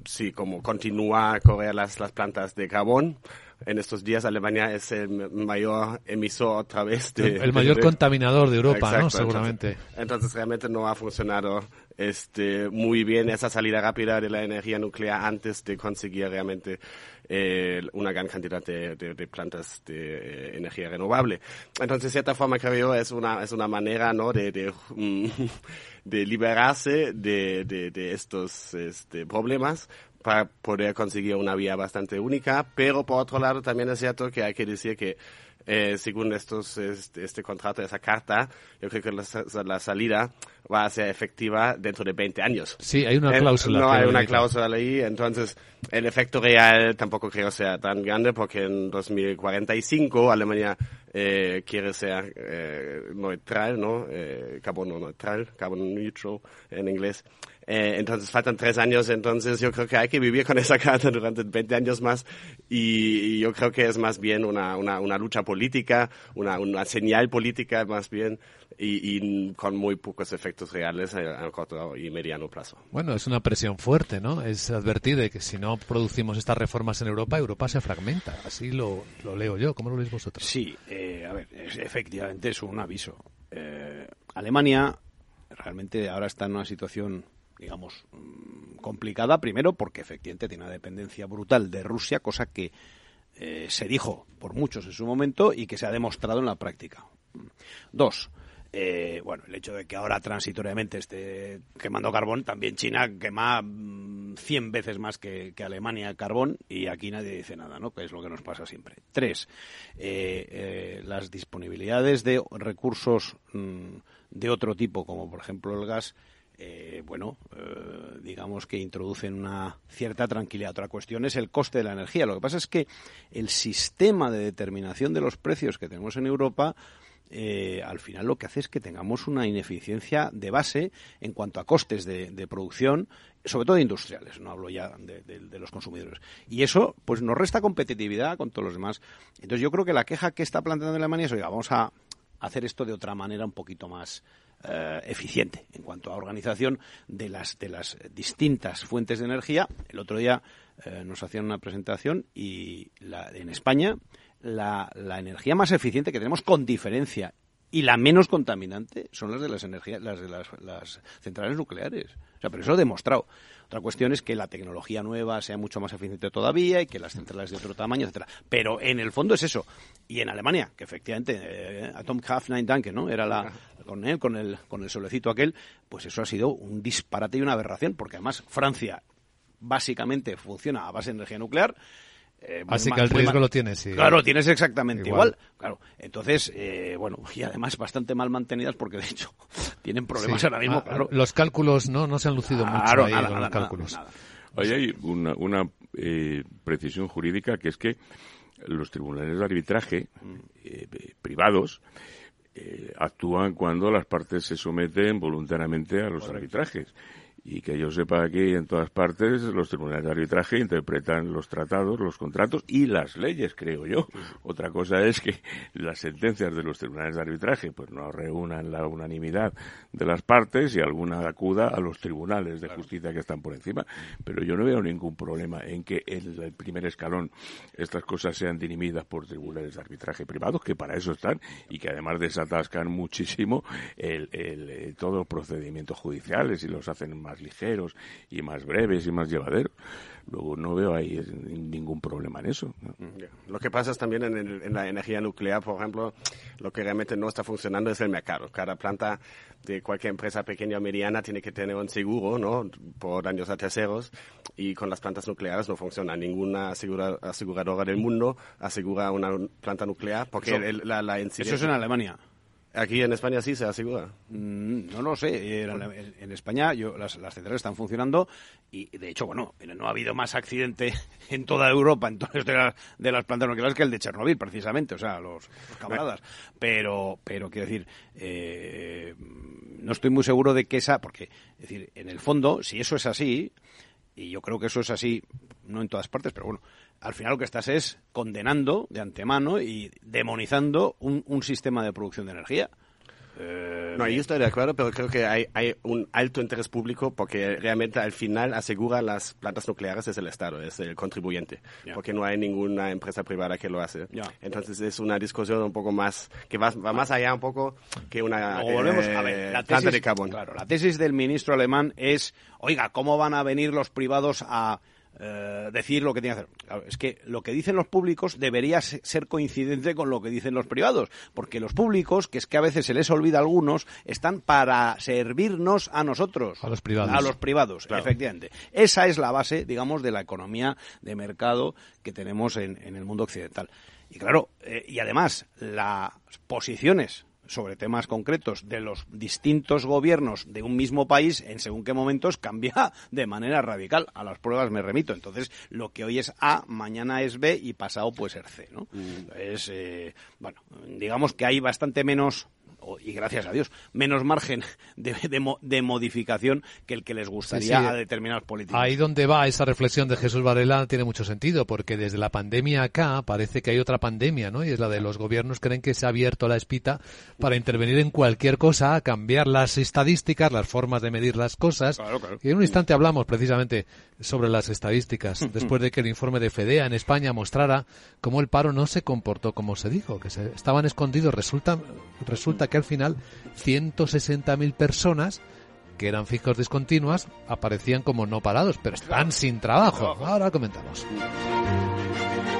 sí, como continúa correr las, las plantas de carbón. En estos días Alemania es el mayor emisor otra vez de... El, mayor contaminador de Europa, ¿no? Seguramente. Entonces, entonces, realmente no ha funcionado este, muy bien esa salida rápida de la energía nuclear antes de conseguir realmente eh, una gran cantidad de, de, de plantas de eh, energía renovable. Entonces, de cierta forma, creo es una, es una manera, ¿no? De, de, de liberarse de, de, de estos este, problemas para poder conseguir una vía bastante única, pero por otro lado también es cierto que hay que decir que eh, según estos, este, este, contrato, esa carta, yo creo que la, la, salida va a ser efectiva dentro de 20 años. Sí, hay una cláusula. Eh, no hay una cláusula ahí, entonces el efecto real tampoco creo sea tan grande porque en 2045 Alemania eh, quiere ser eh, neutral, ¿no? Eh, carbono neutral, carbon neutral en inglés. Eh, entonces faltan tres años, entonces yo creo que hay que vivir con esa carta durante 20 años más y, y yo creo que es más bien una, una, una lucha política, una, una señal política más bien y, y, con muy pocos efectos reales a, a, corto y mediano plazo. Bueno, es una presión fuerte, ¿no? Es advertir de que si no producimos estas reformas en Europa, Europa se fragmenta. Así lo, lo leo yo. ¿Cómo lo leéis vosotros? Sí, eh, a ver, es, efectivamente es un aviso. Eh, Alemania realmente ahora está en una situación digamos, complicada, primero porque efectivamente tiene una dependencia brutal de Rusia, cosa que eh, se dijo por muchos en su momento y que se ha demostrado en la práctica. Dos, eh, bueno, el hecho de que ahora transitoriamente esté quemando carbón, también China quema 100 veces más que, que, Alemania carbón y aquí nadie dice nada, ¿no? Que es lo que nos pasa siempre. Tres, eh, las disponibilidades de recursos mmm, de otro tipo, como por ejemplo el gas, eh, bueno, eh, digamos que introducen una cierta tranquilidad. Otra cuestión es el coste de la energía. Lo que pasa es que el sistema de determinación de los precios que tenemos en Europa eh, al final lo que hace es que tengamos una ineficiencia de base en cuanto a costes de, producción, sobre todo industriales, no hablo ya de, de, de, los consumidores. Y eso pues nos resta competitividad con todos los demás. Entonces yo creo que la queja que está planteando Alemania es, oiga, vamos a hacer esto de otra manera un poquito más eh, eficiente en cuanto a organización de las, de las distintas fuentes de energía. El otro día eh, nos hacían una presentación y la, en España la, la energía más eficiente que tenemos con diferencia y la menos contaminante son las de las energías, las de las, las, centrales nucleares. O sea, pero eso he demostrado. Otra cuestión es que la tecnología nueva sea mucho más eficiente todavía y que las centrales de otro tamaño, etcétera. Pero en el fondo es eso. Y en Alemania, que efectivamente eh, Atomkraft Danke, ¿no? Era la con él, con el con el solecito aquel, pues eso ha sido un disparate y una aberración, porque además Francia básicamente funciona a base de energía nuclear eh, Así que el riesgo lo tienes. Sí. Claro, tienes exactamente igual. igual. Claro. Entonces, eh, bueno, y además bastante mal mantenidas porque de hecho tienen problemas sí. ahora mismo. Ah, claro. Los cálculos no, no se han lucido claro, mucho ahí nada, con nada, los cálculos. Nada, Oye, hay una, una eh, precisión jurídica que es que los tribunales de arbitraje eh, privados eh, actúan cuando las partes se someten voluntariamente a los Correcto. arbitrajes y que yo sepa que en todas partes los tribunales de arbitraje interpretan los tratados, los contratos y las leyes, creo yo. Otra cosa es que las sentencias de los tribunales de arbitraje pues no reúnan la unanimidad de las partes y alguna acuda a los tribunales de justicia que están por encima. Pero yo no veo ningún problema en que en el primer escalón estas cosas sean dirimidas por tribunales de arbitraje privados, que para eso están y que además desatascan muchísimo el, el, el, todos los procedimientos judiciales y los hacen más más ligeros y más breves y más llevaderos. Luego no veo ahí ningún problema en eso. Lo que pasa es también en, en, la energía nuclear, por ejemplo, lo que realmente no está funcionando es el mercado. Cada planta de cualquier empresa pequeña o mediana tiene que tener un seguro, ¿no? Por daños a terceros y con las plantas nucleares no funciona. Ninguna aseguradora del mundo asegura una planta nuclear porque eso, la, la Eso es en Alemania. Aquí en España sí se asegura. Mm, no lo sé. En, España yo, las, centrales están funcionando y, de hecho, bueno, no ha habido más accidente en toda Europa, en todas de las, de las plantas nucleares que el de Chernobyl, precisamente, o sea, los, camaradas. Pero, pero quiero decir, eh, no estoy muy seguro de que esa, porque, es decir, en el fondo, si eso es así, y yo creo que eso es así, no en todas partes, pero bueno, al final lo que estás es condenando de antemano y demonizando un, un sistema de producción de energía. Eh, no, yo estoy de acuerdo, pero creo que hay, hay, un alto interés público porque realmente al final asegura las plantas nucleares es el Estado, es el contribuyente, porque no hay ninguna empresa privada que lo hace. Entonces es una discusión un poco más, que va, va más allá un poco que una volvemos, a ver, la tesis, de carbón. Claro, la tesis del ministro alemán es, oiga, ¿cómo van a venir los privados a eh, decir lo que tiene que hacer. es que lo que dicen los públicos debería ser coincidente con lo que dicen los privados, porque los públicos, que es que a veces se les olvida a algunos, están para servirnos a nosotros. A los privados. A los privados, efectivamente. Esa es la base, digamos, de la economía de mercado que tenemos en, el mundo occidental. Y claro, eh, y además, las posiciones sobre temas concretos de los distintos gobiernos de un mismo país en según qué momentos cambia de manera radical. A las pruebas me remito. Entonces, lo que hoy es A, mañana es B y pasado puede ser C, ¿no? Mm. Es, eh, bueno, digamos que hay bastante menos y gracias a Dios, menos margen de, de, modificación que el que les gustaría a determinados políticos. Ahí donde va esa reflexión de Jesús Varela tiene mucho sentido, porque desde la pandemia acá parece que hay otra pandemia, ¿no? Y es la de los gobiernos creen que se ha abierto la espita para intervenir en cualquier cosa, cambiar las estadísticas, las formas de medir las cosas. Y en un instante hablamos precisamente sobre las estadísticas, después de que el informe de FEDEA en España mostrara cómo el paro no se comportó como se dijo, que se estaban escondidos. Resulta, resulta que al final 160.000 personas que eran fijos discontinuas aparecían como no parados, pero están sin trabajo. Ahora comentamos.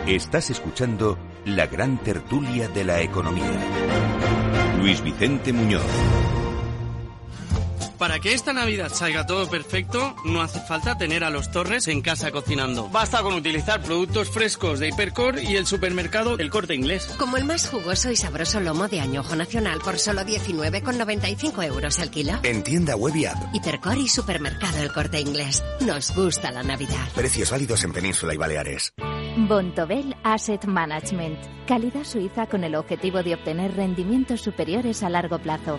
Estás escuchando la gran tertulia de la economía. Luis Vicente Muñoz. Para que esta Navidad salga todo perfecto, no hace falta tener a los Torres en casa cocinando. Basta con utilizar productos frescos de Hipercor y el supermercado El Corte Inglés. Como el más jugoso y sabroso lomo de añojo nacional por solo 19,95 euros el kilo. En tienda web y app. Hipercor y supermercado El Corte Inglés. Nos gusta la Navidad. Precios válidos en Península y Baleares. Bontobel Asset Management. Calidad suiza con el objetivo de obtener rendimientos superiores a largo plazo.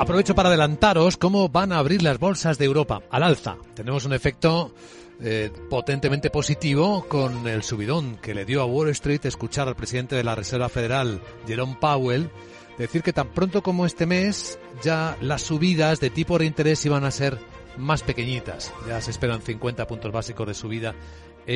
Aprovecho para adelantaros cómo van a abrir las bolsas de Europa al alza. Tenemos un efecto eh, potentemente positivo con el subidón que le dio a Wall Street escuchar al presidente de la Reserva Federal, Jerome Powell, decir que tan pronto como este mes ya las subidas de tipo de interés iban a ser más pequeñitas. Ya se esperan 50 puntos básicos de subida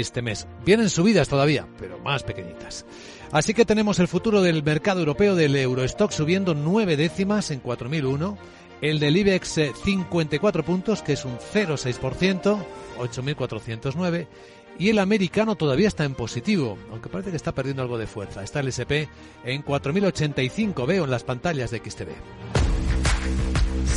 este mes. Vienen subidas todavía, pero más pequeñitas. Así que tenemos el futuro del mercado europeo del Eurostock subiendo nueve décimas en 4001, el del IBEX 54 eh, puntos, que es un 0,6%, 8.409, y el americano todavía está en positivo, aunque parece que está perdiendo algo de fuerza. Está el SP en 4.085, veo en las pantallas de XTV.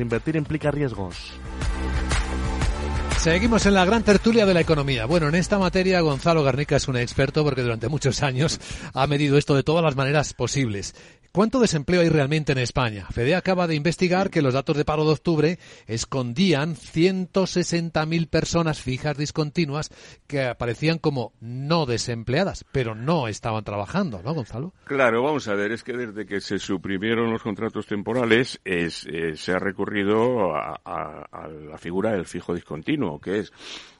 Invertir implica riesgos. Seguimos en la gran tertulia de la economía. Bueno, en esta materia Gonzalo Garnica es un experto porque durante muchos años ha medido esto de todas las maneras posibles. ¿Cuánto desempleo hay realmente en España? Fede acaba de investigar que los datos de paro de octubre escondían 160.000 personas fijas discontinuas que aparecían como no desempleadas, pero no estaban trabajando, ¿no, Gonzalo? Claro, vamos a ver, es que desde que se suprimieron los contratos temporales es, eh, se ha recurrido a, a la figura del fijo discontinuo, que es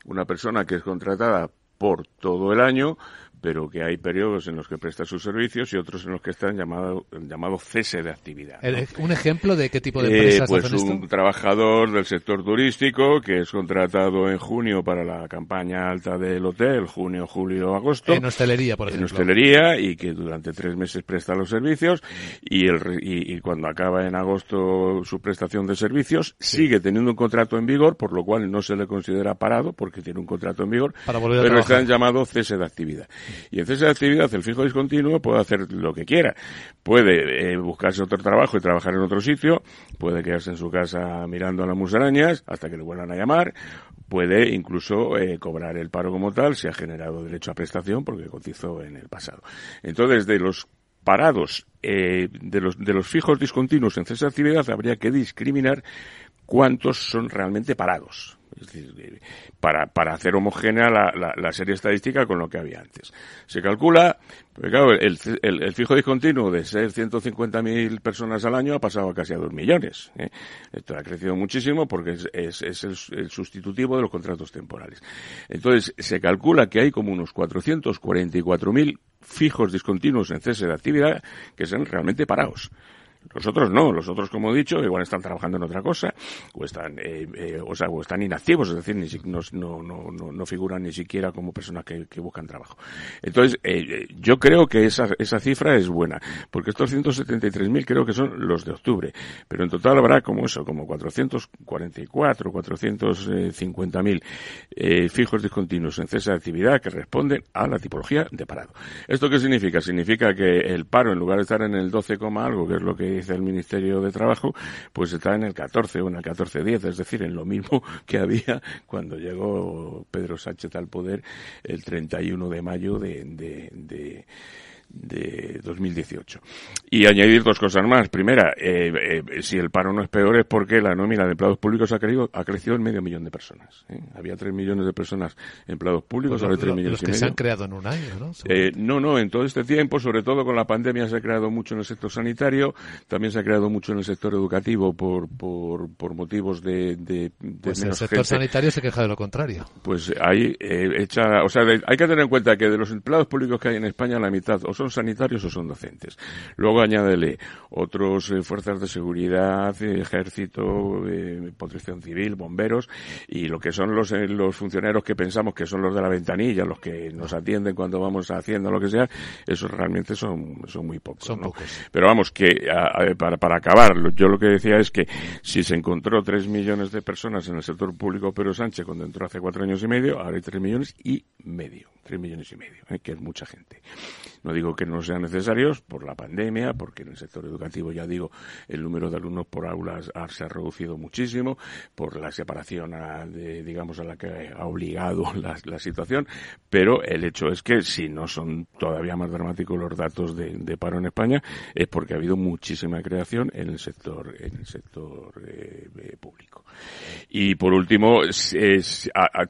una persona que es contratada por todo el año, pero que hay periodos en los que presta sus servicios y otros en los que están llamado, llamado cese de actividad. ¿Un ejemplo de qué tipo de empresas eh, pues hacen esto? un trabajador del sector turístico que es contratado en junio para la campaña alta del hotel, junio, julio, agosto. En hostelería, por ejemplo. En hostelería y que durante tres meses presta los servicios y, el, y, y cuando acaba en agosto su prestación de servicios sigue teniendo un contrato en vigor, por lo cual no se le considera parado porque tiene un contrato en vigor, Para volver a pero trabajar. están llamados cese de actividad. Y en cese de actividad, el fijo discontinuo puede hacer lo que quiera. Puede eh, buscarse otro trabajo y trabajar en otro sitio, puede quedarse en su casa mirando a las musarañas hasta que le vuelvan a llamar, puede incluso eh, cobrar el paro como tal si ha generado derecho a prestación porque cotizó en el pasado. Entonces, de los parados, eh, de, los, de los fijos discontinuos en cese de actividad, habría que discriminar cuántos son realmente parados. Es decir, eh, para, para hacer homogénea la, la, serie estadística con lo que había antes. Se calcula, porque claro, el, el, fijo discontinuo de ser 150.000 personas al año ha pasado a casi a 2 millones. ¿eh? Esto ha crecido muchísimo porque es, es, el, el, sustitutivo de los contratos temporales. Entonces, se calcula que hay como unos 444.000 fijos discontinuos en cese de actividad que son realmente parados. Los otros no, los otros, como he dicho, igual están trabajando en otra cosa, o están, eh, eh, o, sea, o están inactivos, es decir, ni no, no, no, no, figuran ni siquiera como personas que, buscan trabajo. Entonces, eh, yo creo que esa, esa cifra es buena, porque estos 173.000 creo que son los de octubre, pero en total habrá como eso, como 444, 450.000 eh, fijos discontinuos en cese de actividad que responden a la tipología de parado. ¿Esto qué significa? Significa que el paro, en lugar de estar en el 12, algo, que es lo que dice el Ministerio de Trabajo, pues está en el 14 o en el 14-10, es decir, en lo mismo que había cuando llegó Pedro Sánchez al poder el 31 de mayo de, de, de de 2018. Y añadir dos cosas más. Primera, eh, eh, si el paro no es peor es porque la nómina de empleados públicos ha, crecido, ha crecido en medio millón de personas. ¿eh? Había tres millones de personas empleados públicos, pues ahora lo, tres millones los que y medio. se han creado en un año, ¿no? No, no, en todo este tiempo, sobre todo con la pandemia, se ha creado mucho en el sector sanitario, también se ha creado mucho en el sector educativo por, por, por motivos de, de, de pues menos el sector gente. sanitario se queja de lo contrario. Pues hay eh, hecha, o sea, de, hay que tener en cuenta que de los empleados públicos que hay en España, la mitad o son sanitarios o son docentes. Luego añádele otros eh, fuerzas de seguridad, ejército, eh, protección civil, bomberos y lo que son los, eh, los funcionarios que pensamos que son los de la ventanilla, los que nos atienden cuando vamos haciendo lo que sea, esos realmente son, son muy pocos. Son ¿no? pocos. Pero vamos, que a, a, para, para acabar, yo lo que decía es que si se encontró tres millones de personas en el sector público Pedro Sánchez cuando entró hace cuatro años y medio, ahora hay tres millones y medio, tres millones y medio, ¿eh? que es mucha gente. No digo que no sean necesarios por la pandemia, porque en el sector educativo, ya digo, el número de alumnos por aulas se ha reducido muchísimo, por la separación, a, de, digamos, a la que ha obligado la, situación, pero el hecho es que si no son todavía más dramáticos los datos de, paro en España, es porque ha habido muchísima creación en el sector, en el sector eh, eh, público. Y por último,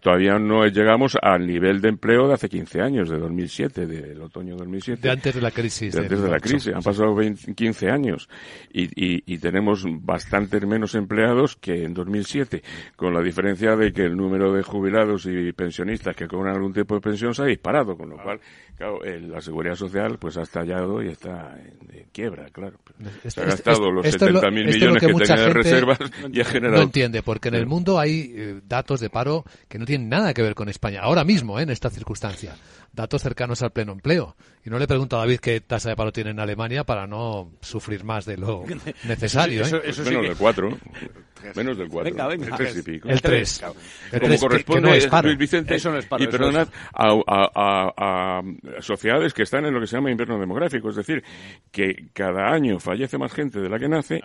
todavía no llegamos al nivel de empleo de hace 15 años, de 2007, del otoño 2007. De antes de la crisis. De antes de la crisis. Han pasado 20, 15 años y, y, y, tenemos bastantes menos empleados que en 2007, con la diferencia de que el número de jubilados y pensionistas que cobran algún tipo de pensión se ha disparado, con lo cual, claro, la seguridad social pues ha estallado y está en, quiebra, claro. se ha gastado los 70.000 millones que, que tenía de reservas y ha generado... No entiende, porque en el mundo hay eh, datos de paro que no tienen nada que ver con España, ahora mismo, eh, en esta circunstancia. Datos cercanos al pleno empleo. Y no le pregunto a David qué tasa de paro tiene en Alemania para no sufrir más de lo necesario. Eso, eso, eso menos del 4. Menos del 4. Venga, venga. El 3 y pico. El 3. El 3 Como corresponde, que, que no es paro. Luis Vicente, eso no es paro, y perdonad, a, a, a, a, sociedades que están en lo que se llama invierno demográfico. Es decir, que cada año fallece más gente de la que nace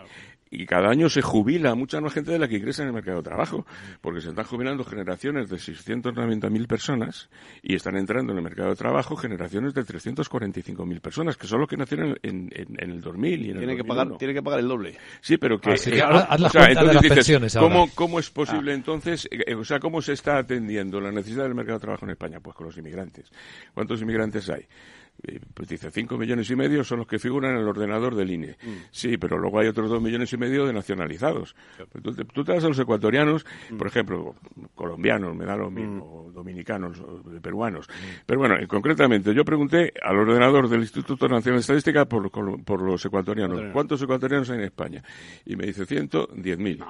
y cada año se jubila mucha más gente de la que ingresa en el mercado de trabajo, porque se están jubilando generaciones de 690.000 personas y están entrando en el mercado de trabajo generaciones de 345.000 personas, que son los que nacieron en, en, en el 2000 y en tiene el que pagar Tiene que pagar el doble. Sí, pero que... Ah, sí, ahora, haz la o sea, entonces de las dices, ¿cómo, ¿cómo es posible ah. entonces, eh, o sea, cómo se está atendiendo la necesidad del mercado de trabajo en España? Pues con los inmigrantes. ¿Cuántos inmigrantes hay? Pues dice, cinco millones y medio son los que figuran en el ordenador del INE. Mm. Sí, pero luego hay otros dos millones y medio de nacionalizados. Tú, tú, te vas a los ecuatorianos, mm. por ejemplo, colombianos, me da lo mismo, mm. dominicanos, peruanos. Pero bueno, concretamente, yo pregunté al ordenador del Instituto Nacional de Estadística por, por los ecuatorianos, ¿cuántos ecuatorianos hay en España? Y me dice, ciento diez mil.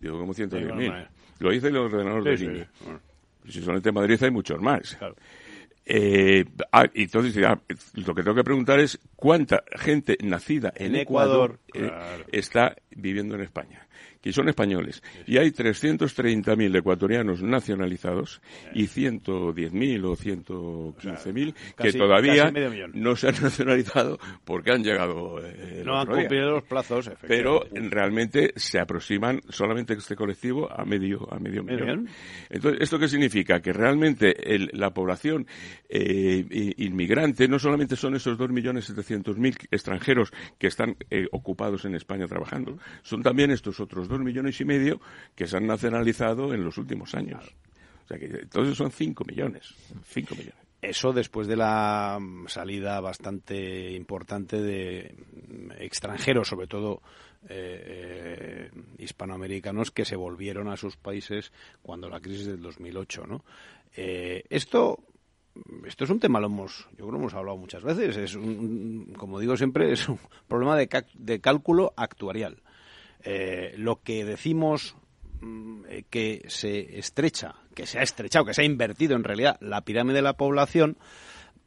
Digo, ¿cómo ciento diez mil? Lo dice el ordenador sí, del sí. Bueno. Si solamente en Madrid hay muchos más. Claro. Eh, ah, entonces, ah, lo que tengo que preguntar es cuánta gente nacida en, en Ecuador, Ecuador. eh, está viviendo en España, que son españoles. Y hay 330.000 ecuatorianos nacionalizados y 110.000 o 115.000 que Casi- todavía casi no se han nacionalizado porque han llegado eh, No han cumplido los plazos, Pero realmente se aproximan solamente este colectivo a medio a medio millón. Entonces, ¿esto qué significa? Que realmente el- la población eh, inmigrante no solamente son esos 2.700.000 extranjeros que están eh, ocupados en España trabajando, son también estos otros 2 millones y medio que se han nacionalizado en los últimos años. O sea que entonces son 5 millones. 5 millones. Eso después de la mm, salida bastante importante de mm, extranjeros, sobre todo eh, eh, hispanoamericanos, que se volvieron a sus países cuando la crisis del 2008, ¿no? Eh, esto esto es un tema, lo hemos, yo creo que hemos hablado muchas veces. Es un, como digo siempre, es un problema de cálculo actuarial. Eh, lo que decimos mm, eh, que se estrecha, que se ha estrechado, que se ha invertido en realidad la pirámide de la población,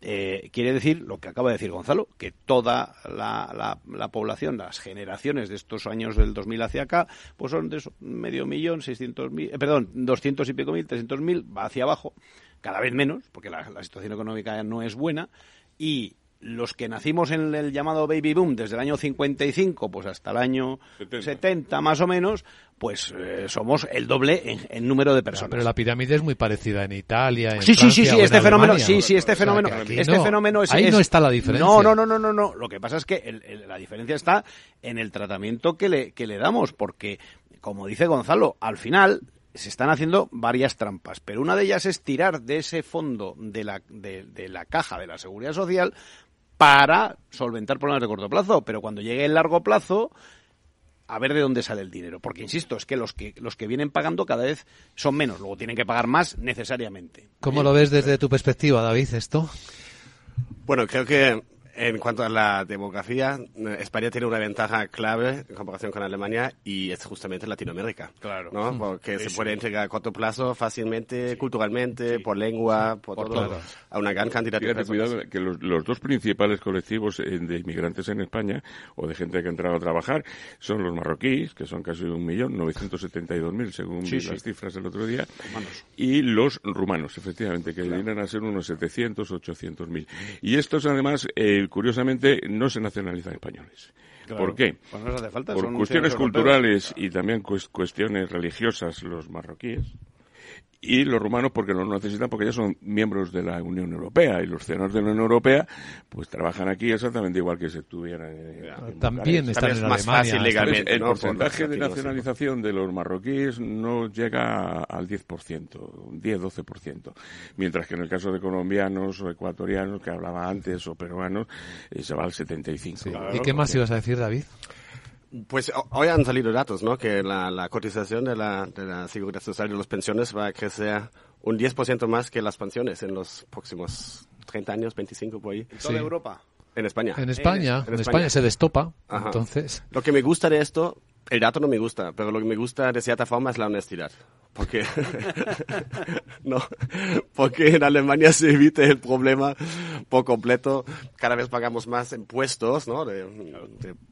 eh, quiere decir lo que acaba de decir Gonzalo, que toda la, la- la población, las generaciones de estos años del 2000 hacia acá, pues son de medio millón, seiscientos mil, eh, perdón, doscientos y pico mil, trescientos mil, va hacia abajo, cada vez menos, porque la, la situación económica no es buena, y los que nacimos en el llamado baby boom desde el año 55 pues hasta el año 70, más o menos, pues eh, somos el doble en, en número de personas. Pero la pirámide es muy parecida en Italia, en Sí, sí, sí, sí, o este fenómeno, sí, sí, este O sea, fenómeno, aquí este no. fenómeno es Ahí es- no está la diferencia. No, no, no, no, no, no. Lo que pasa es que el- el- la diferencia está en el tratamiento que le, que le damos, porque, como dice Gonzalo, al final se están haciendo varias trampas, pero una de ellas es tirar de ese fondo de la, de, de la caja de la seguridad social para solventar problemas de corto plazo, pero cuando llegue el largo plazo, a ver de dónde sale el dinero. Porque, insisto, es que los que, los que vienen pagando cada vez son menos, luego tienen que pagar más necesariamente. ¿Cómo lo ves desde tu perspectiva, David, esto? Bueno, creo que en cuanto a la demografía, eh, España tiene una ventaja clave en comparación con Alemania y es justamente Latinoamérica. Claro. ¿no? Mm. Porque Sí, se sí. puede entregar a corto plazo fácilmente, culturalmente, por lengua, por, Por todo, todo. a una gran cantidad de Fíjate, personas. cuidado, que los, los dos principales colectivos eh, de inmigrantes en España, o de gente que ha entrado a trabajar, son los marroquíes, que son casi un millón, 972.000 según Sí, sí. las cifras del otro día, Rumanos. y los rumanos, efectivamente, que vienen a ser unos 700, 800.000. Y estos, además, eh, curiosamente, no se nacionalizan españoles. Claro. ¿Por qué? Pues no les hace falta, Por cuestiones europeos. culturales y también cues- cuestiones religiosas, los marroquíes. Y los rumanos porque no lo necesitan porque ya son miembros de la Unión Europea y los ciudadanos de la Unión Europea pues trabajan aquí exactamente igual que si estuvieran en, también están en más Alemania. fácil legalmente, el ¿no? porcentaje Por de nacionalización de los marroquíes no llega al 10%, un 10-12%, mientras que en el caso de colombianos o ecuatorianos que hablaba antes o peruanos eh, se va al 75%. ¿Y qué más ibas a decir, David? Pues ho- hoy han salido datos, ¿no? Que la, la cotización de la, de la seguridad social y de las pensiones va a crecer un 10% más que las pensiones en los próximos 30 años, 25 por ahí. ¿En toda Europa? En España. En España, en España se destopa, Ajá. entonces... Lo que me gusta de esto, el dato no me gusta, pero lo que me gusta de cierta forma es la honestidad. Porque, no, porque en Alemania se evite el problema por completo. Cada vez pagamos más impuestos, ¿no? De,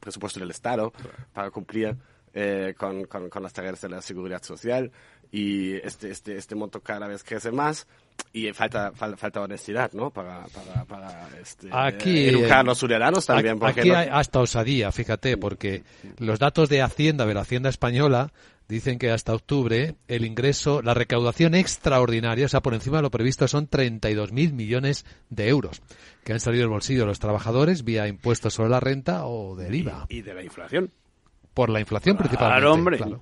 presupuesto del Estado para cumplir eh, con, con, con las tareas de la seguridad social. Y este, este, este monto cada vez crece más. Y falta, fal- falta honestidad, ¿no? Para, para, para este, Aquí, educar a los ciudadanos también. Aquí aquí hay hasta osadía, fíjate, porque los datos de Hacienda, de la Hacienda española, dicen que hasta octubre el ingreso, la recaudación extraordinaria, o sea, por encima de lo previsto, son 32.000 millones de euros que han salido del bolsillo de los trabajadores vía impuestos sobre la renta o del IVA. Y de la inflación. Por la inflación principalmente. Claro, hombre. claro.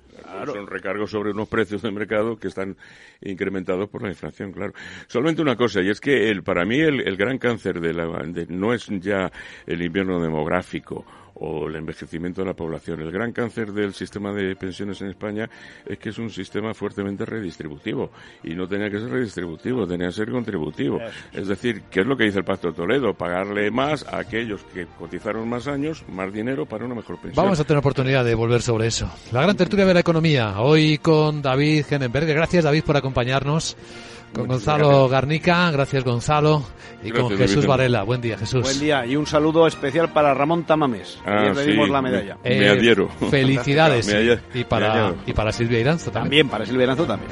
Son recargos sobre unos precios de mercado que están incrementados por la inflación, claro. Solamente una cosa, y es que el, para mí el, el gran cáncer de la, de- no es ya el invierno demográfico o el envejecimiento de la población. El gran cáncer del sistema de pensiones en España es que es un sistema fuertemente redistributivo. Y no tenía que ser redistributivo, tenía que ser contributivo. Es decir, ¿qué es lo que dice el Pacto de Toledo? Pagarle más a aquellos que cotizaron más años, más dinero para una mejor pensión. Vamos a tener oportunidad de volver sobre eso. La gran tertulia de la economía, hoy con David Genenberger. Gracias, David, por acompañarnos. Con Muchas Gonzalo gracias. Garnica, gracias Gonzalo, y con Jesús David. Varela. Buen día, Jesús. Buen día y un saludo especial para Ramón Tamames. Ah, le dimos sí, la me- medalla. me Eh, adhiero. Felicidades. Me adhiero. y, Me para, adhiero. y para Silvia Iranzo también. También, para Silvia Iranzo también.